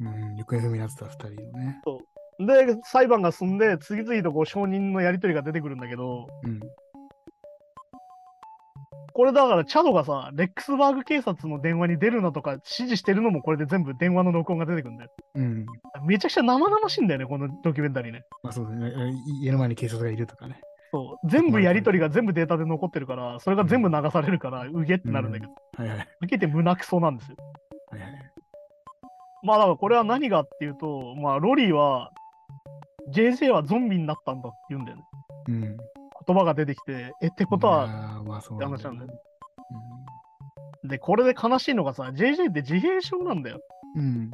うん。行方不明になってた二人のね。で、裁判が進んで、次々とこう証人のやり取りが出てくるんだけど、うん。これだから、チャドがさ、レックスバーグ警察の電話に出るなとか指示してるのもこれで全部電話の録音が出てくるんだよ。うん。めちゃくちゃ生々しいんだよね、このドキュメンタリーね。まあそうですね。い家の前に警察がいるとかね。そう。全部やり取りが全部データで残ってるから、それが全部流されるから、うげってなるんだけど、はいはい。受けて胸くそなんですよ。はいはい。まあだからこれは何がっていうと、まあロリーは、JJ はゾンビになったんだって言うんだよね。うん。言葉が出てきて、え、ってことは、まあそうなんだよ話なんだよで、これで悲しいのがさ、JJ って自閉症なんだよ。うん。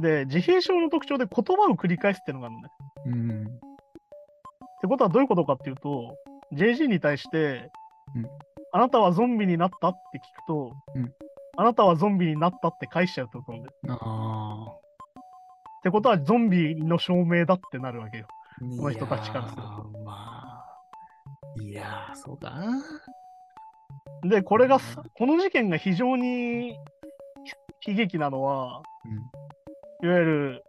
で、自閉症の特徴で言葉を繰り返すっていうのがあるのね。うん。ってことはどういうことかっていうと、JG に対して、うんあなたはゾンビになったって聞くと、うんあなたはゾンビになったって返しちゃうとなんだよ。あってことはゾンビの証明だってなるわけよ。あ。この人たちからするといやーまあ。いやー、そうかな。で、これがさ、この事件が非常に悲劇なのは、いわゆる、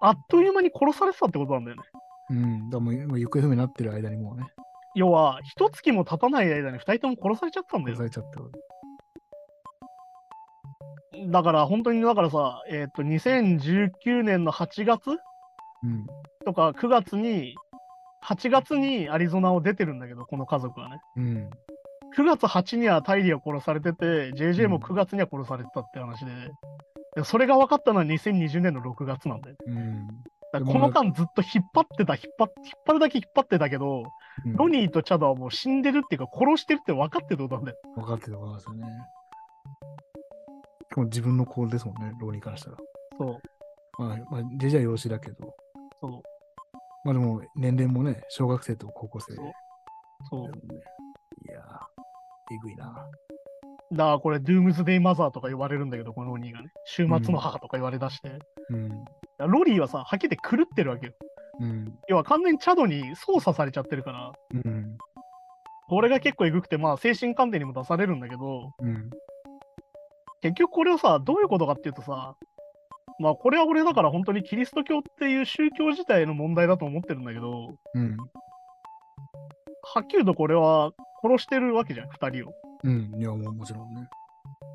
あっという間に殺されてたってことなんだよね。うん。うん。だからも行方不明になってる間にもうね、要は、一月も経たない間に二人とも殺されちゃったんだよ殺さ。れちゃった。だから、本当に、だからさ、えっ、と、2019年の8月うん。とか9月に、8月にアリゾナを出てるんだけど、この家族はね。うん。9月8にはタイリーは殺されてて、JJ もうん9月には殺されてたって話で、でそれが分かったのは2020年の6月なんだよ。うん。この間ずっと引っ張ってた、引っ張っ引っ張るだけ引っ張ってたけど、うんロニーとチャドはもう死んでるっていうか、殺してるって分かってるってことなんだよ。分かってたことですよね。しかも自分の子ですもんね、ローニーからしたら。そう、まあ、まあ、ジェジは養子だけど、そう、まあでも年齢もね、小学生と高校生。そうそう。いやー、えぐいな。だからこれ、ドゥームズデイマザーとか言われるんだけど、このロニーがね。週末の母とか言われだして。うん。ロリーはさ、はっきり言って狂ってるわけよ。うん。要は完全にチャドに操作されちゃってるから、うん。これが結構えぐくて、まあ精神鑑定にも出されるんだけど、うん。結局これをさ、どういうことかっていうとさ、まあこれは俺だから本当にキリスト教っていう宗教自体の問題だと思ってるんだけど、うん。はっきり言うとこれは殺してるわけじゃん、二人を。うん。いや、もうもちろんね。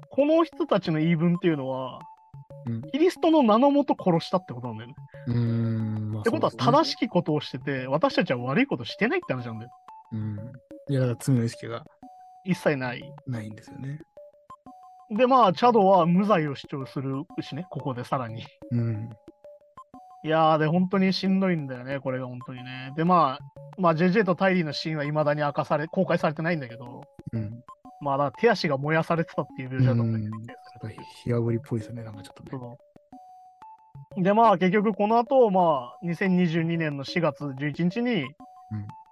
この人たちの言い分っていうのは、うんキリストの名のもと殺したってことなんだよね。うーん。まあってことは正しきことをしてて、私たちは悪いことしてないって話なんだよ。うん。いや、だから罪の意識が一切ない。ないんですよね。で、まあ、チャドは無罪を主張するしね、ここでさらに。うん。いやー、で、本当にしんどいんだよね、これが本当にね。で、まあ、まあ、JJ とタイリーのシーンは未だに明かされ、公開されてないんだけど、うん。まあ、だ手足が燃やされてたっていう描写だったんだけどうん火あぶりっぽいですよね、なんかちょっとね。で、まあ結局この後、まあ2022年の4月11日に、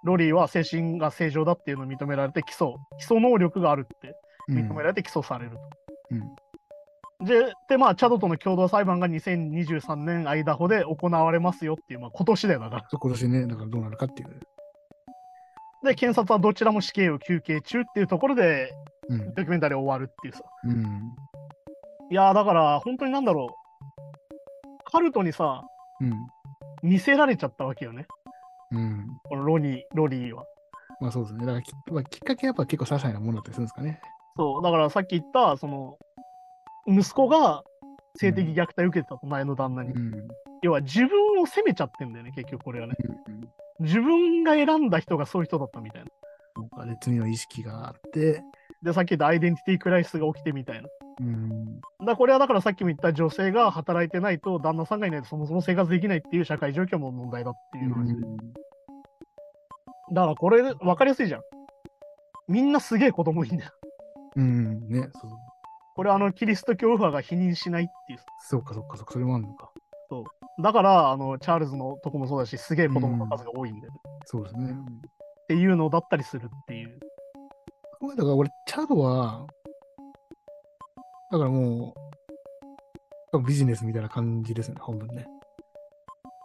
ロリーは精神が正常だっていうのを認められて起訴、起訴能力があるって認められて起訴されると。うん。で、で、まあ、チャドとの共同裁判が2023年アイダホで行われますよっていう、まあ、今年だよだから。今年ね、だからどうなるかっていう。で、検察はどちらも死刑を求刑中っていうところで、うん。ドキュメンタリー終わるっていうさ。うん。いやー、だから、本当になんだろう。カルトにさ、うん。見せられちゃったわけよね。うん。このロニー、ロリーは。まあそうですね。だからき,、まあ、きっかけはやっぱ結構些細なものだったりするんですかね。そう、だからさっき言った、その、息子が性的虐待を受けてたと、前の旦那に。うん。要は自分を責めちゃってんだよね、結局これはね。うん自分が選んだ人がそういう人だったみたいな。そうかで罪の意識があって、で、さっき言ったアイデンティティクライシスが起きてみたいな。うん。だこれはだからさっきも言った女性が働いてないと旦那さんがいないとそもそも生活できないっていう社会状況も問題だっていう話で。だからこれ分かりやすいじゃん。みんなすげえ子供いいんだよ。うん。ね。そうこれあのキリスト教右派が否認しないっていう。そうか、そうか、そうか、それもあるのか。だからあのチャールズのとこもそうだし、すげえ子供の数が多いんだよね。そうですね。っていうのだったりするっていう。だから俺、チャドは、だからもう、ビジネスみたいな感じですよね、半分ね。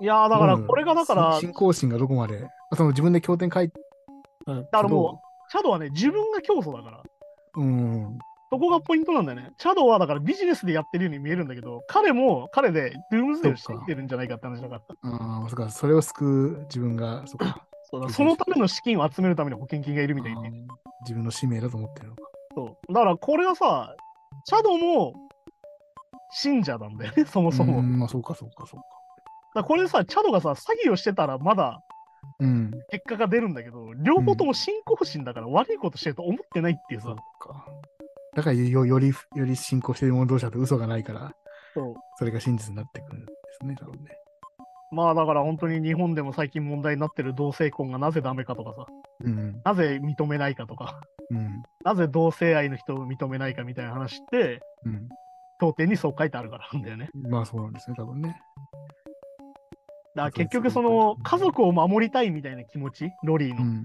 いやーだからうんこれがだから、信仰心がどこまで、その自分で経典書い。だからもチャドはね、自分が教祖だから。う、うん。そこがポイントなんだよね。チャドはだからビジネスでやってるように見えるんだけど、彼も彼でドゥームズデーを知ってるんじゃないかって話だから。ああ、そっか、それを救う自分が、そっか。そうだそのための資金を集めるための保険金がいるみたいで。あー自分の使命だと思ってるのか。そうだからこれはさ、チャドも信者なんだよね、そもそも。まあ、そうか、そうか、そうか。らこれさ、チャドがさ、詐欺をしてたらまだうん。結果が出るんだけど、両方とも信仰心だから悪いことしてると思ってないっていうさそっ。か。だからよ、より、より信仰している者同士だと嘘がないから、そうそれが真実になってくるんですね、多分ね。まあだから本当に日本でも最近問題になってる同性婚がなぜダメかとかさ、うん。なぜ認めないかとか、うん。なぜ同性愛の人を認めないかみたいな話って、うん。当典にそう書いてあるからなんだよね。まあ、そうなんですね、多分ね。だ結局その家族を守りたいみたいな気持ち、ロリーの、うん。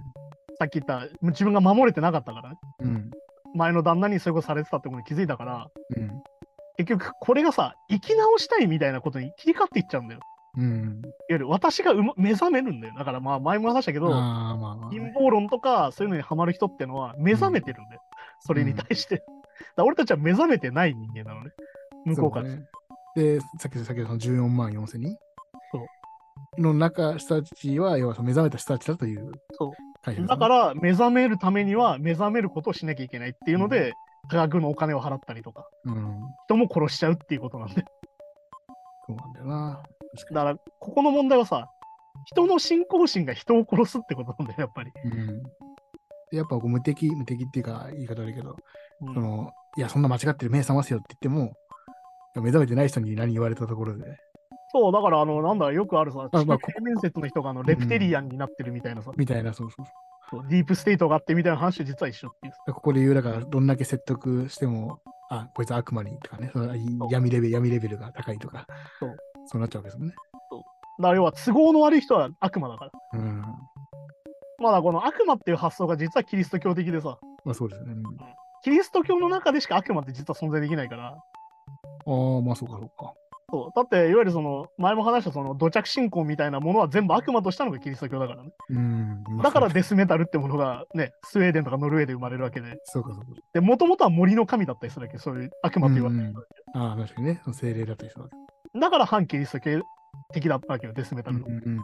さっき言った、自分が守れてなかったからね。うん。前の旦那にそういうことされてたってことに気づいたから、うん。結局これがさ、生き直したいみたいなことに切り替わっていっちゃうんだよ。うん。いわゆる私が目覚めるんだよ。だからまあ前も話したけど、まあまあ陰ね。謀論とかそういうのにハマる人ってのは目覚めてるんだよ。それに対して。俺たちは目覚めてない人間なのね。向こうから。そね。で、さっきさっきのその14万4千人そうの中、人たちは、要は目覚めた人たちだというそう会社ねだから目覚めるためには目覚めることをしなきゃいけないっていうので、多額のお金を払ったりとか、うん。人も殺しちゃうっていうことなんで。そうなんだよな。だから、ここの問題はさ、人の信仰心が人を殺すってことなんだよ、やっぱり。に。うん。でやっぱこう無敵、無敵っていうか言い方悪いけど、うんその、いや、そんな間違ってる、目覚ますよって言っても、目覚めてない人に何言われたところで、そう、だから、あの、なんだ、よくあるさ、あまあ地球面接の人があのレプテリアンになってるみたいなさ、みたいな、そうそうそうディープステートがあってみたいな話と実は一緒っていう。そう。ここで言う、だから、どんだけ説得しても、あ、こいつ悪魔にとかね、その闇レベル、闇レベルが高いとか、そうそうなっちゃうわけですもんね。だから要は都合の悪い人は悪魔だから。うん。まだこの悪魔っていう発想が実はキリスト教的でさ、まあそうですよね。うんキリスト教の中でしか悪魔って実は存在できないから、ああ、まあそうかそうか。そうだっていわゆるその前も話したその土着信仰みたいなものは全部悪魔としたのがキリスト教だからね。うん。まあだからデスメタルってものがね、スウェーデンとかノルウェーで生まれるわけで、そうかそうか。で、もともとは森の神だったりするわけ、そういう悪魔って言われてる人だけああ、確かにね、精霊だったりするわけ。だから反キリスト教的だったわけよ、デスメタルの。っうんうん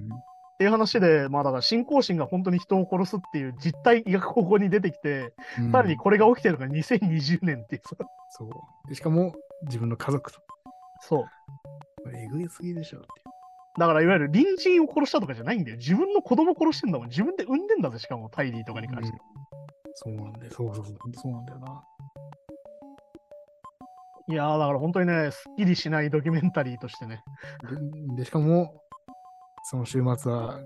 ていう話で、まあだから信仰心が本当に人を殺すっていう実態がここに出てきて、うん。さらにこれが起きてるのが2020年っていうさ、そう。でしかも、自分の家族と。そう。えぐいすぎでしょってだからいわゆる隣人を殺したとかじゃないんだよ。自分の子供殺してんだもん。自分で産んでんだぜ、しかもタイリーとかに関して。そうなんだよ。そうそうそう。そうなんだよな。いやー、だから本当にね、すっきりしないドキュメンタリーとしてね。ででしかも、その週末は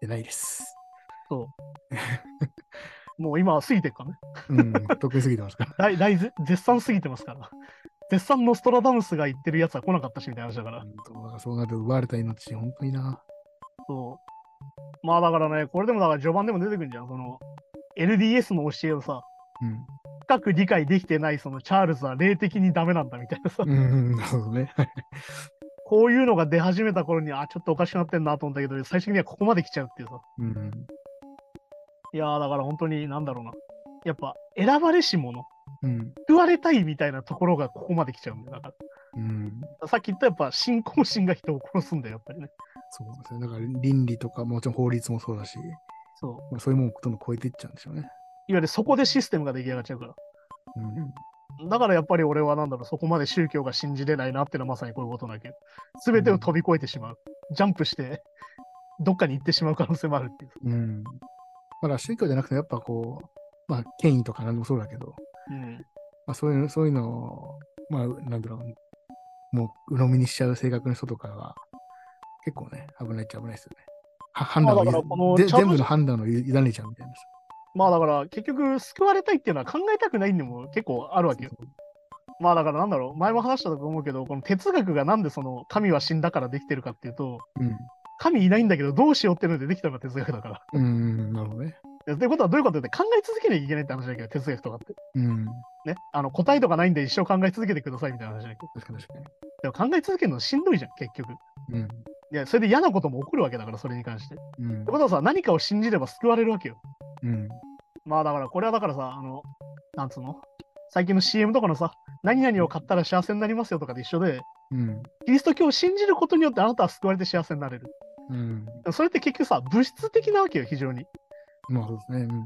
出ないです。そう。もう今は過ぎてるからね。うん、得意すぎてますから。大大ぜ絶賛過ぎてますから。絶賛ノストラダムスが言ってるやつは来なかったしみたいな話だから。うんそうなると奪われた命、本当にな。そう。まあだからね、これでもだから序盤でも出てくるんじゃん。その LDS の教えをさ、うん。深く理解できてないそのチャールズは霊的にダメなんだみたいなさ、うん、なるほどね。こういうのが出始めた頃に、あ、ちょっとおかしくなってんなと思ったけど、最終的にはここまで来ちゃうっていうさ。うん。いやーだから本当になんだろうな。やっぱ選ばれし者、うん。言われたいみたいなところがここまで来ちゃうんだよ。だかうん。らさっき言ったやっぱ信仰心が人を殺すんだよ、やっぱりね。そうですね。だから倫理とか、もちろん法律もそうだし、そう。まあ、そういうものをどんどん超えていっちゃうんでしょうね。いわゆるそこでシステムが出来上がっちゃうから。うん。だからやっぱり俺はなんだろう、そこまで宗教が信じれないなっていうのはまさにこういうことなわけど、すべてを飛び越えてしまう。ジャンプして、どっかに行ってしまう可能性もあるっていう。うん。まだ宗教じゃなくて、やっぱこう、まあ、権威とか何でもそうだけど、うん。まあ、そういう、そういうのを、まあ、なんだろう、もう、鵜呑みにしちゃう性格の人とかは、結構ね、危ないっちゃ危ないですよね。は判断を全部の判断を委ねちゃうみたいなさ。まあだから結局救われたいっていうのは考えたくないんでも結構あるわけよ。まあだからなんだろう、前も話したと思うけど、この哲学がなんでその神は死んだからできてるかっていうと、うん。神いないんだけどどうしようっていうのでできたのが哲学だから。うん、なるほどね。でということはどういうことって考え続けなきゃいけないって話だけど、哲学とかって。うん。ね。あの答えとかないんで一生考え続けてくださいみたいな話だけど。確かに確かに。でも考え続けるのしんどいじゃん、結局。うん。いや、それで嫌なことも起こるわけだから、それに関して。ってうん。ことはさ、何かを信じれば救われるわけよ。うん。まあだから、これはだからさ、あの、なんつうの？最近の CM とかのさ、何々を買ったら幸せになりますよとかで一緒で、うん。キリスト教を信じることによってあなたは救われて幸せになれる。うん。それって結局さ、物質的なわけよ、非常に。まあそうですね。うん。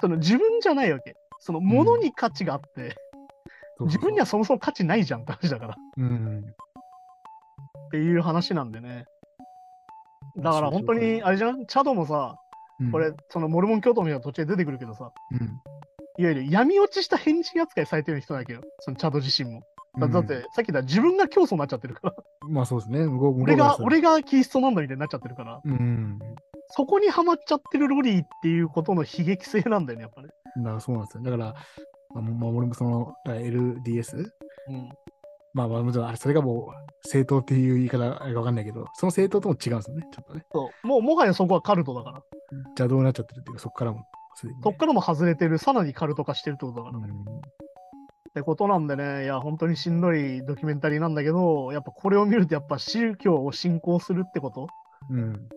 その自分じゃないわけ。その物に価値があって、自分にはそもそも価値ないじゃんって話だから。っうん。ていう話なんでね。だから本当に、あれじゃん？チャドもさ、うんこれ、、そのモルモン教徒みたいな途中で出てくるけどさ、うん。いわゆる闇落ちした変人扱いされてる人だけど、そのチャド自身も。だだって、うんさっき言った自分が教祖になっちゃってるから、まあそうですね。俺が、、俺がキリストなんだみたいになっちゃってるから、らうん。そこにはまっちゃってるロリーっていうことの悲劇性なんだよね、やっぱね。だからそうなんですよ。だから、まあ、まあ、俺もその、LDS? うん。まあまあ、もちろん、あれ、それがもう、正当っていう言い方あれかわかんないけど、その正当とも違うんですよね、ちょっとね。そう。もう、もはやそこはカルトだから。邪道になっちゃってるっていうか、そこからも、ね、そっからも外れてる、さらにカルト化してるってことだから。うん。ってことなんでね、いや、本当にしんどいドキュメンタリーなんだけど、やっぱこれを見ると、やっぱ宗教を信仰するってこと、うん。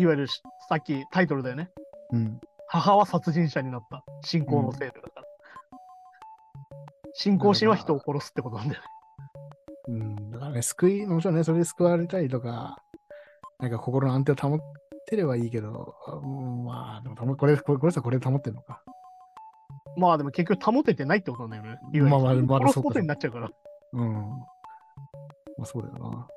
いわゆるしさっきタイトルだよね。うん。母は殺人者になった。信仰のせいでだから。信仰心は人を殺すってことなんだよね。うん。だからね、救い、もちろんね、それで救われたりとか、なんか心の安定を保ってればいいけど、うん、まあ、でも保これ、これ、これさ、これで保ってんのか。まあでも結局保ててないってことなんだよね。いわゆるまあまあまあ殺すそうかことになっちゃうから。うん。まあそうだよな。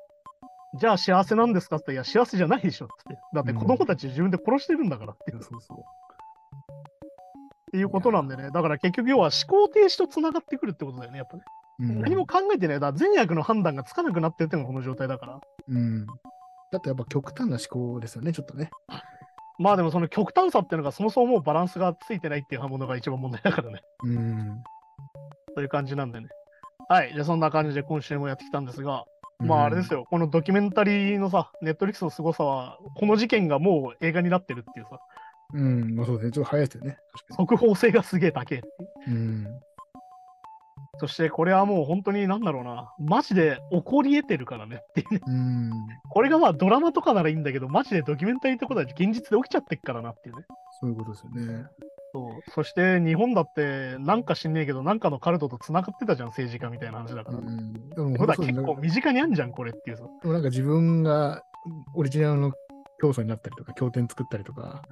じゃあ幸せなんですかっていや、幸せじゃないでしょって。だって子供たち自分で殺してるんだからっていやそうそう。っていうことなんでね。だから結局要は思考停止とつながってくるってことだよね、やっぱね。うん、何も考えてない。だから善悪の判断がつかなくなってるってのがこの状態だから。うん。だってやっぱ極端な思考ですよね、ちょっとね。まあでもその極端さっていうのがそもそももうバランスがついてないっていうものが一番問題だからね。うん。そういう感じなんでね。はい。じゃあそんな感じで今週もやってきたんですが、まああれですよ。よ。このドキュメンタリーのさ、ネットリックスの凄さは、この事件がもう映画になってるっていうさ、うん、まあそうですね。ちょっと早いですよね。速報性がすげえ高い。うん。そしてこれはもう本当になんだろうな、マジで起こり得てるからねっていうね。うん。これがまあドラマとかならいいんだけど、マジでドキュメンタリーってことは現実で起きちゃってっからなっていうね。そういうことですよね。そうそして日本だってなんか知んねえけど、なんかのカルトと繋がってたじゃん、政治家みたいな話だから。うん。でもことは本当そう結構身近にあんじゃん、これっていうさ。でもなんか自分がオリジナルの教祖になったりとか、経典作ったりとか、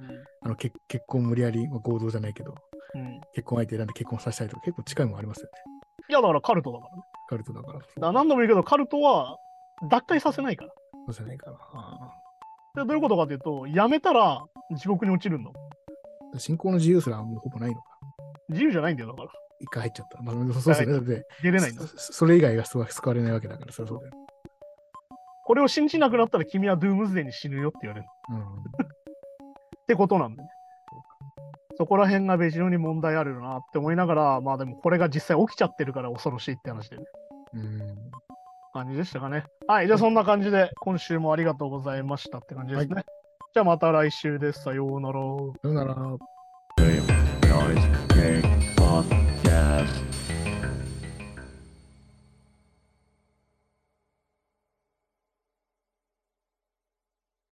あの結結婚無理やり、まあ合同じゃないけど、うん。結婚相手選んで結婚させたりとか、結構近いもんありますよね。いや、だからカルトだからね。カルトだから。だから何度も言うけど、カルトは脱退させないから。そうじゃないかな。あでどういうことかというと、やめたら地獄に落ちるの。あ信仰の自由すらもうほぼないのか。自由じゃないんだよ、だから。一回入っちゃった。まあ、そうですね。だって、出れないんだそ。それ以外が救われないわけだから、それそうだよ。これを信じなくなったら君はドゥームズデーに死ぬよって言われる。うん、ってことなんだね。そこら辺が非常に問題あるなって思いながら、まあでもこれが実際起きちゃってるから恐ろしいって話でね。うん。感じでしたかね。はい、じゃあそんな感じで今週もありがとうございましたって感じですね。はいじゃあまた来週です。さようなら。さようなら。